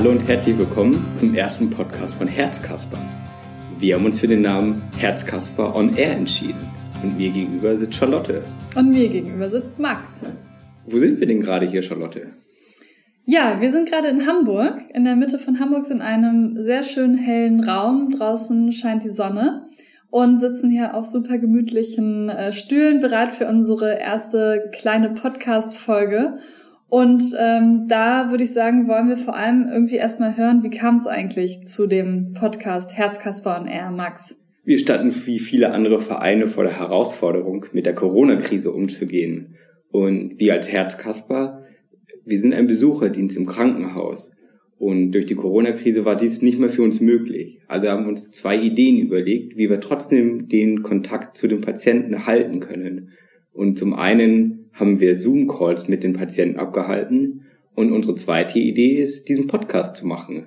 Hallo und herzlich willkommen zum ersten Podcast von Herzkasper. Wir haben uns für den Namen Herzkasper on Air entschieden. Und mir gegenüber sitzt Charlotte. Und mir gegenüber sitzt Max. Wo sind wir denn gerade hier, Charlotte? Ja, wir sind gerade in Hamburg, in der Mitte von Hamburg, in einem sehr schönen hellen Raum. Draußen scheint die Sonne und sitzen hier auf super gemütlichen äh, Stühlen bereit für unsere erste kleine Podcast-Folge. Und ähm, da würde ich sagen, wollen wir vor allem irgendwie erstmal hören, wie kam es eigentlich zu dem Podcast Herzkasper und Air Max? Wir standen wie viele andere Vereine vor der Herausforderung, mit der Corona-Krise umzugehen. Und wir als Herzkasper, wir sind ein Besucherdienst im Krankenhaus. Und durch die Corona-Krise war dies nicht mehr für uns möglich. Also haben wir uns zwei Ideen überlegt, wie wir trotzdem den Kontakt zu den Patienten erhalten können. Und zum einen haben wir Zoom-Calls mit den Patienten abgehalten. Und unsere zweite Idee ist, diesen Podcast zu machen.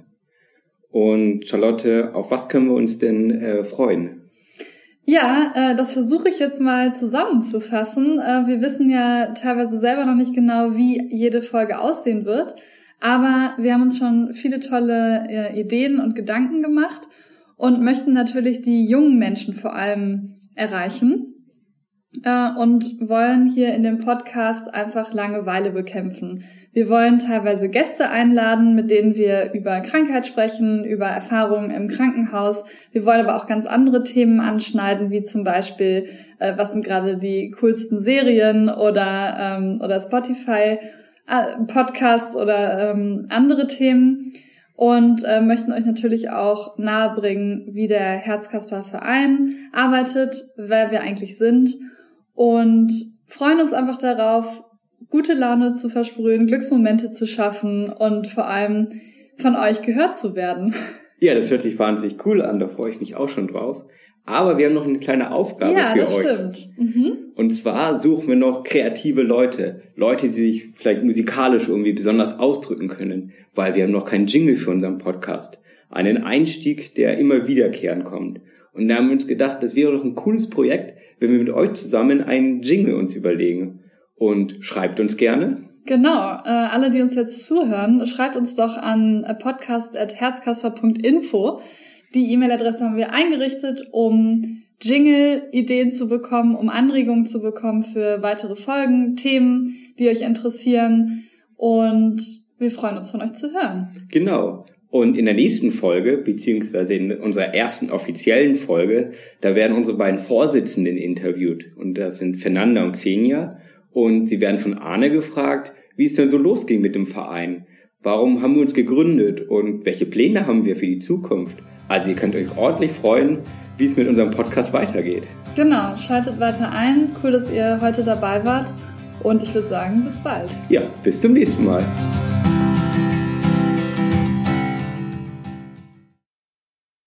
Und Charlotte, auf was können wir uns denn äh, freuen? Ja, äh, das versuche ich jetzt mal zusammenzufassen. Äh, wir wissen ja teilweise selber noch nicht genau, wie jede Folge aussehen wird. Aber wir haben uns schon viele tolle äh, Ideen und Gedanken gemacht und möchten natürlich die jungen Menschen vor allem erreichen äh, und wollen hier in dem Podcast einfach Langeweile bekämpfen. Wir wollen teilweise Gäste einladen, mit denen wir über Krankheit sprechen, über Erfahrungen im Krankenhaus. Wir wollen aber auch ganz andere Themen anschneiden, wie zum Beispiel, äh, was sind gerade die coolsten Serien oder, ähm, oder Spotify äh, Podcasts oder ähm, andere Themen und äh, möchten euch natürlich auch nahebringen, wie der Herzkasper Verein arbeitet, wer wir eigentlich sind und freuen uns einfach darauf, gute Laune zu versprühen, Glücksmomente zu schaffen und vor allem von euch gehört zu werden. Ja, das hört sich wahnsinnig cool an, da freue ich mich auch schon drauf. Aber wir haben noch eine kleine Aufgabe ja, für das euch. Stimmt. Mhm. Und zwar suchen wir noch kreative Leute. Leute, die sich vielleicht musikalisch irgendwie besonders ausdrücken können, weil wir haben noch keinen Jingle für unseren Podcast. Einen Einstieg, der immer wiederkehren kommt. Und da haben wir uns gedacht, das wäre doch ein cooles Projekt, wenn wir mit euch zusammen einen Jingle uns überlegen. Und schreibt uns gerne. Genau, äh, alle, die uns jetzt zuhören, schreibt uns doch an podcast.herzkasper.info. Die E-Mail-Adresse haben wir eingerichtet, um Jingle-Ideen zu bekommen, um Anregungen zu bekommen für weitere Folgen, Themen, die euch interessieren. Und wir freuen uns von euch zu hören. Genau. Und in der nächsten Folge, beziehungsweise in unserer ersten offiziellen Folge, da werden unsere beiden Vorsitzenden interviewt. Und das sind Fernanda und Xenia. Und sie werden von Arne gefragt, wie es denn so losging mit dem Verein. Warum haben wir uns gegründet und welche Pläne haben wir für die Zukunft? Also ihr könnt euch ordentlich freuen, wie es mit unserem Podcast weitergeht. Genau, schaltet weiter ein. Cool, dass ihr heute dabei wart. Und ich würde sagen, bis bald. Ja, bis zum nächsten Mal.